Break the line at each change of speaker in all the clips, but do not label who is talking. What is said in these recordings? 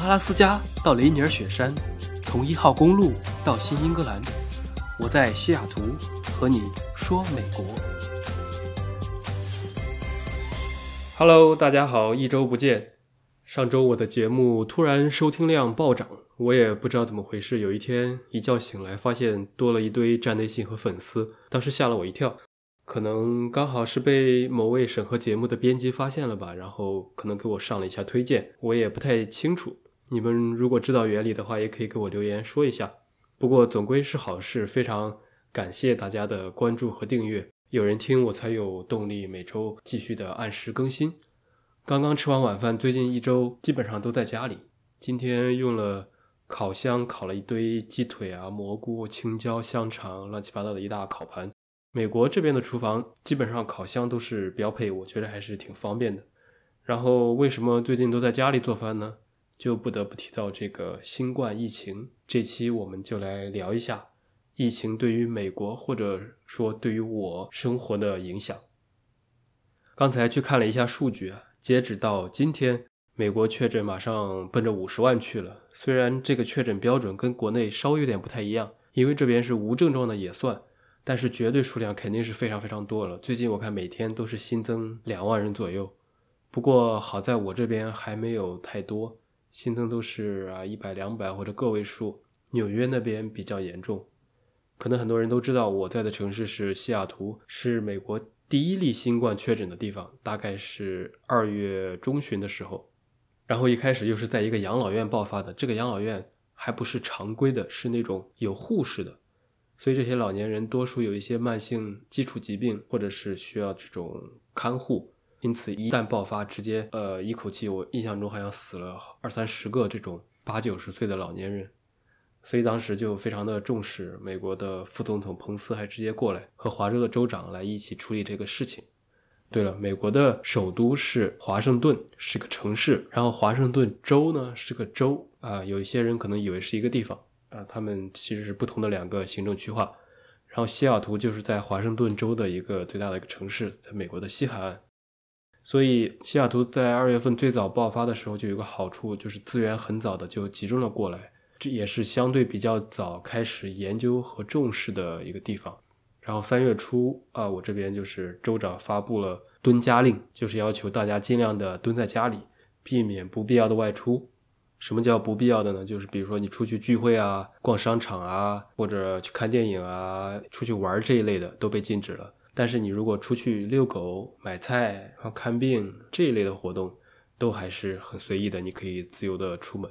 阿拉斯加到雷尼尔雪山，从一号公路到新英格兰，我在西雅图和你说美国。Hello，大家好，一周不见。上周我的节目突然收听量暴涨，我也不知道怎么回事。有一天一觉醒来，发现多了一堆站内信和粉丝，当时吓了我一跳。可能刚好是被某位审核节目的编辑发现了吧，然后可能给我上了一下推荐，我也不太清楚。你们如果知道原理的话，也可以给我留言说一下。不过总归是好事，非常感谢大家的关注和订阅，有人听我才有动力每周继续的按时更新。刚刚吃完晚饭，最近一周基本上都在家里。今天用了烤箱烤了一堆鸡腿啊、蘑菇、青椒、香肠，乱七八糟的一大烤盘。美国这边的厨房基本上烤箱都是标配，我觉得还是挺方便的。然后为什么最近都在家里做饭呢？就不得不提到这个新冠疫情。这期我们就来聊一下疫情对于美国或者说对于我生活的影响。刚才去看了一下数据啊，截止到今天，美国确诊马上奔着五十万去了。虽然这个确诊标准跟国内稍微有点不太一样，因为这边是无症状的也算。但是绝对数量肯定是非常非常多了。最近我看每天都是新增两万人左右，不过好在我这边还没有太多，新增都是啊一百两百或者个位数。纽约那边比较严重，可能很多人都知道我在的城市是西雅图，是美国第一例新冠确诊的地方，大概是二月中旬的时候，然后一开始又是在一个养老院爆发的，这个养老院还不是常规的，是那种有护士的。所以这些老年人多数有一些慢性基础疾病，或者是需要这种看护，因此一旦爆发，直接呃一口气，我印象中好像死了二三十个这种八九十岁的老年人，所以当时就非常的重视。美国的副总统彭斯还直接过来和华州的州长来一起处理这个事情。对了，美国的首都是华盛顿，是个城市，然后华盛顿州呢是个州啊，有一些人可能以为是一个地方。啊，他们其实是不同的两个行政区划，然后西雅图就是在华盛顿州的一个最大的一个城市，在美国的西海岸，所以西雅图在二月份最早爆发的时候就有个好处，就是资源很早的就集中了过来，这也是相对比较早开始研究和重视的一个地方。然后三月初啊，我这边就是州长发布了蹲家令，就是要求大家尽量的蹲在家里，避免不必要的外出。什么叫不必要的呢？就是比如说你出去聚会啊、逛商场啊，或者去看电影啊、出去玩这一类的都被禁止了。但是你如果出去遛狗、买菜、然后看病这一类的活动，都还是很随意的，你可以自由的出门。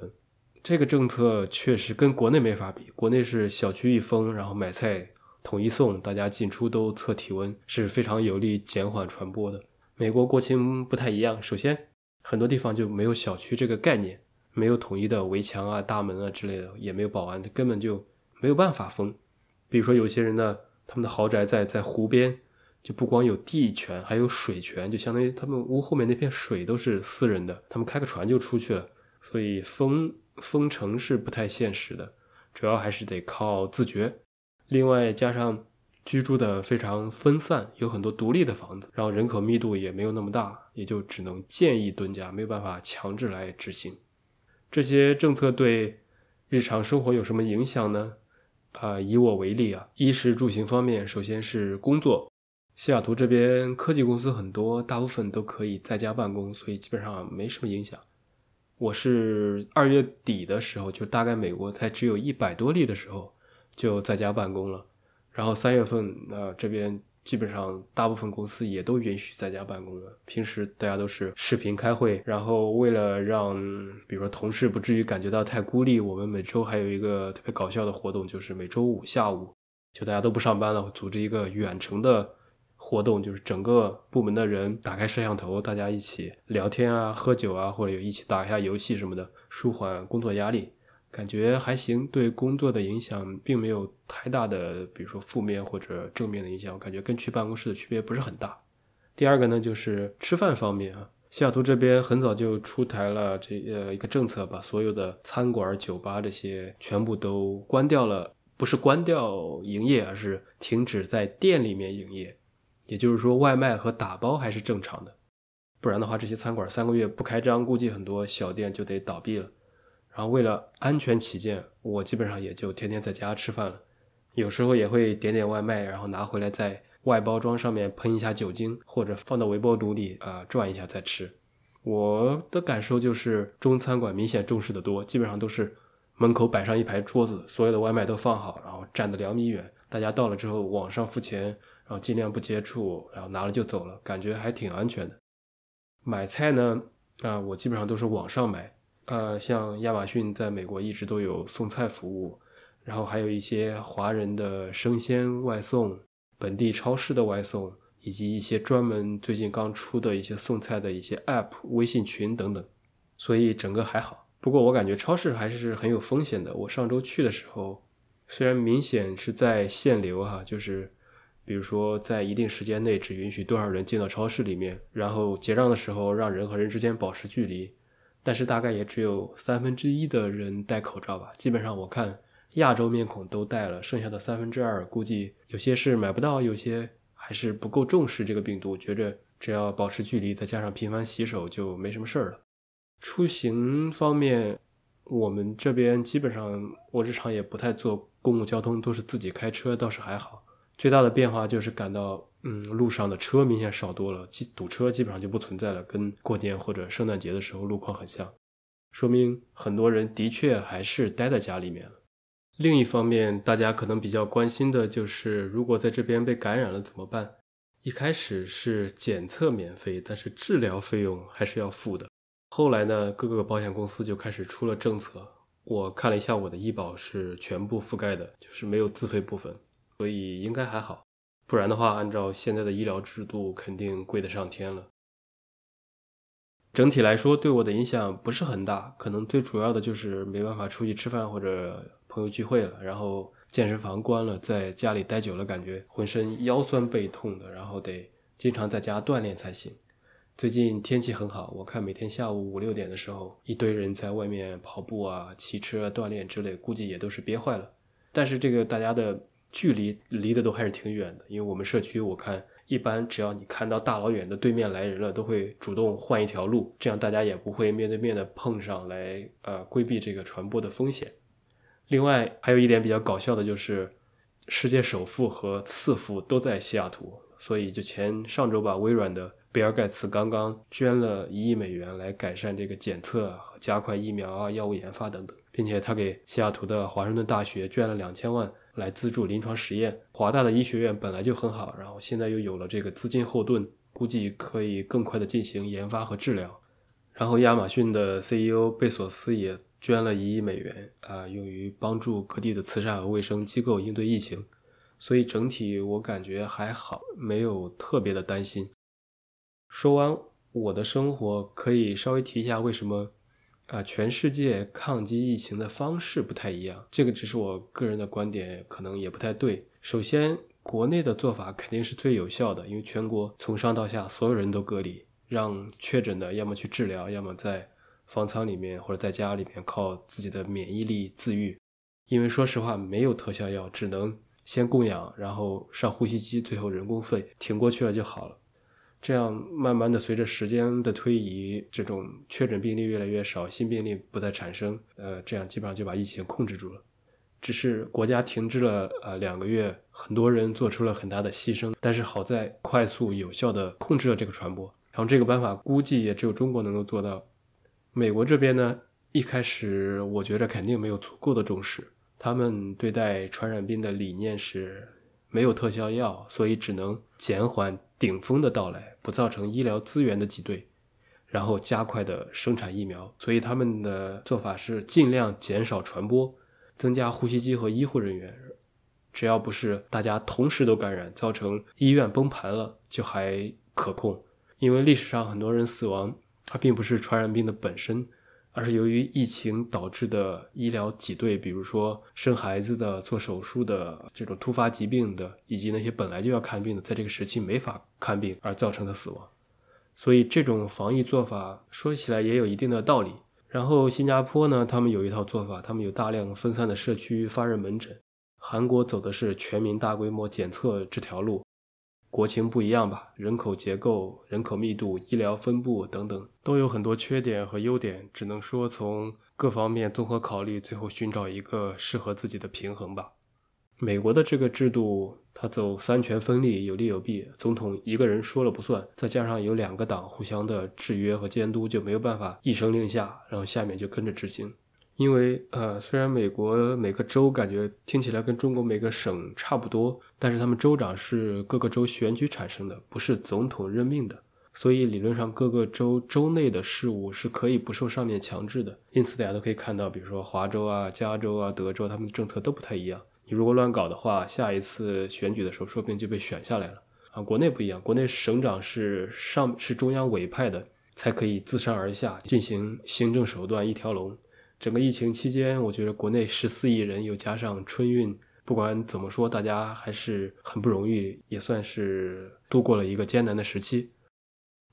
这个政策确实跟国内没法比，国内是小区一封，然后买菜统一送，大家进出都测体温，是非常有利减缓传播的。美国国情不太一样，首先很多地方就没有小区这个概念。没有统一的围墙啊、大门啊之类的，也没有保安，根本就没有办法封。比如说，有些人呢，他们的豪宅在在湖边，就不光有地权，还有水权，就相当于他们屋后面那片水都是私人的，他们开个船就出去了。所以封封城是不太现实的，主要还是得靠自觉。另外，加上居住的非常分散，有很多独立的房子，然后人口密度也没有那么大，也就只能建议蹲家，没有办法强制来执行。这些政策对日常生活有什么影响呢？啊，以我为例啊，衣食住行方面，首先是工作。西雅图这边科技公司很多，大部分都可以在家办公，所以基本上没什么影响。我是二月底的时候，就大概美国才只有一百多例的时候，就在家办公了。然后三月份，呃这边。基本上大部分公司也都允许在家办公了。平时大家都是视频开会，然后为了让比如说同事不至于感觉到太孤立，我们每周还有一个特别搞笑的活动，就是每周五下午，就大家都不上班了，组织一个远程的活动，就是整个部门的人打开摄像头，大家一起聊天啊、喝酒啊，或者有一起打一下游戏什么的，舒缓工作压力。感觉还行，对工作的影响并没有太大的，比如说负面或者正面的影响。我感觉跟去办公室的区别不是很大。第二个呢，就是吃饭方面啊，西雅图这边很早就出台了这呃一个政策，把所有的餐馆、酒吧这些全部都关掉了，不是关掉营业，而是停止在店里面营业。也就是说，外卖和打包还是正常的，不然的话，这些餐馆三个月不开张，估计很多小店就得倒闭了。然后为了安全起见，我基本上也就天天在家吃饭了。有时候也会点点外卖，然后拿回来在外包装上面喷一下酒精，或者放到微波炉里啊转一下再吃。我的感受就是中餐馆明显重视的多，基本上都是门口摆上一排桌子，所有的外卖都放好，然后站得两米远，大家到了之后网上付钱，然后尽量不接触，然后拿了就走了，感觉还挺安全的。买菜呢，啊，我基本上都是网上买，呃，像亚马逊在美国一直都有送菜服务。然后还有一些华人的生鲜外送、本地超市的外送，以及一些专门最近刚出的一些送菜的一些 App、微信群等等，所以整个还好。不过我感觉超市还是很有风险的。我上周去的时候，虽然明显是在限流哈，就是比如说在一定时间内只允许多少人进到超市里面，然后结账的时候让人和人之间保持距离，但是大概也只有三分之一的人戴口罩吧。基本上我看。亚洲面孔都戴了，剩下的三分之二估计有些是买不到，有些还是不够重视这个病毒，觉着只要保持距离，再加上频繁洗手就没什么事儿了。出行方面，我们这边基本上我日常也不太坐公共交通，都是自己开车，倒是还好。最大的变化就是感到，嗯，路上的车明显少多了，堵车基本上就不存在了，跟过年或者圣诞节的时候路况很像，说明很多人的确还是待在家里面了。另一方面，大家可能比较关心的就是，如果在这边被感染了怎么办？一开始是检测免费，但是治疗费用还是要付的。后来呢，各个保险公司就开始出了政策。我看了一下，我的医保是全部覆盖的，就是没有自费部分，所以应该还好。不然的话，按照现在的医疗制度，肯定贵得上天了。整体来说，对我的影响不是很大，可能最主要的就是没办法出去吃饭或者。朋友聚会了，然后健身房关了，在家里待久了，感觉浑身腰酸背痛的，然后得经常在家锻炼才行。最近天气很好，我看每天下午五六点的时候，一堆人在外面跑步啊、骑车锻炼之类，估计也都是憋坏了。但是这个大家的距离离得都还是挺远的，因为我们社区我看一般只要你看到大老远的对面来人了，都会主动换一条路，这样大家也不会面对面的碰上来，呃，规避这个传播的风险。另外还有一点比较搞笑的就是，世界首富和次富都在西雅图，所以就前上周吧，微软的比尔盖茨刚刚捐了一亿美元来改善这个检测加快疫苗啊、药物研发等等，并且他给西雅图的华盛顿大学捐了两千万来资助临床实验。华大的医学院本来就很好，然后现在又有了这个资金后盾，估计可以更快的进行研发和治疗。然后亚马逊的 CEO 贝索斯也。捐了一亿美元啊，用于帮助各地的慈善和卫生机构应对疫情，所以整体我感觉还好，没有特别的担心。说完我的生活，可以稍微提一下为什么啊，全世界抗击疫情的方式不太一样。这个只是我个人的观点，可能也不太对。首先，国内的做法肯定是最有效的，因为全国从上到下所有人都隔离，让确诊的要么去治疗，要么在。方舱里面或者在家里面靠自己的免疫力自愈，因为说实话没有特效药，只能先供氧，然后上呼吸机，最后人工肺挺过去了就好了。这样慢慢的随着时间的推移，这种确诊病例越来越少，新病例不再产生，呃，这样基本上就把疫情控制住了。只是国家停滞了呃两个月，很多人做出了很大的牺牲，但是好在快速有效的控制了这个传播。然后这个办法估计也只有中国能够做到。美国这边呢，一开始我觉得肯定没有足够的重视，他们对待传染病的理念是没有特效药，所以只能减缓顶峰的到来，不造成医疗资源的挤兑，然后加快的生产疫苗。所以他们的做法是尽量减少传播，增加呼吸机和医护人员，只要不是大家同时都感染，造成医院崩盘了，就还可控。因为历史上很多人死亡。它并不是传染病的本身，而是由于疫情导致的医疗挤兑，比如说生孩子的、做手术的这种突发疾病的，以及那些本来就要看病的，在这个时期没法看病而造成的死亡。所以这种防疫做法说起来也有一定的道理。然后新加坡呢，他们有一套做法，他们有大量分散的社区发热门诊。韩国走的是全民大规模检测这条路。国情不一样吧，人口结构、人口密度、医疗分布等等，都有很多缺点和优点，只能说从各方面综合考虑，最后寻找一个适合自己的平衡吧。美国的这个制度，它走三权分立，有利有弊，总统一个人说了不算，再加上有两个党互相的制约和监督，就没有办法一声令下，然后下面就跟着执行。因为呃，虽然美国每个州感觉听起来跟中国每个省差不多，但是他们州长是各个州选举产生的，不是总统任命的，所以理论上各个州州内的事务是可以不受上面强制的。因此大家都可以看到，比如说华州啊、加州啊、德州，他们的政策都不太一样。你如果乱搞的话，下一次选举的时候说不定就被选下来了啊。国内不一样，国内省长是上是中央委派的，才可以自上而下进行行政手段一条龙。整个疫情期间，我觉得国内十四亿人，又加上春运，不管怎么说，大家还是很不容易，也算是度过了一个艰难的时期。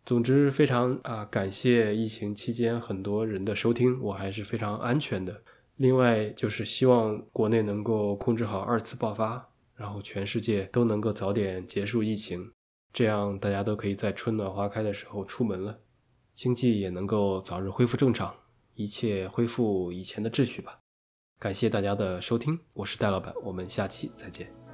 总之，非常啊，感谢疫情期间很多人的收听，我还是非常安全的。另外，就是希望国内能够控制好二次爆发，然后全世界都能够早点结束疫情，这样大家都可以在春暖花开的时候出门了，经济也能够早日恢复正常。一切恢复以前的秩序吧。感谢大家的收听，我是戴老板，我们下期再见。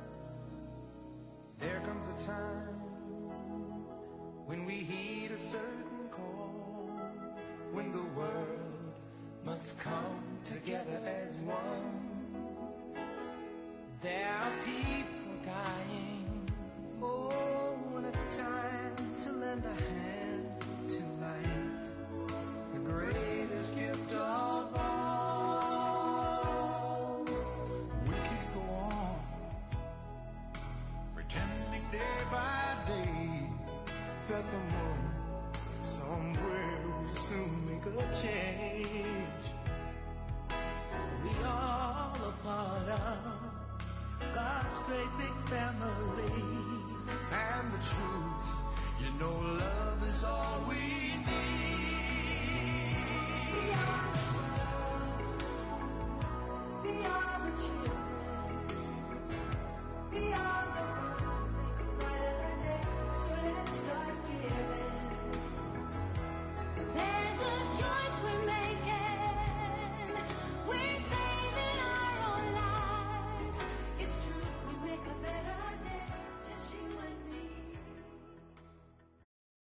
by day that someone somewhere will soon make a change. We all are part of God's
great big family.
And the truth, you know, love is all we need. We are.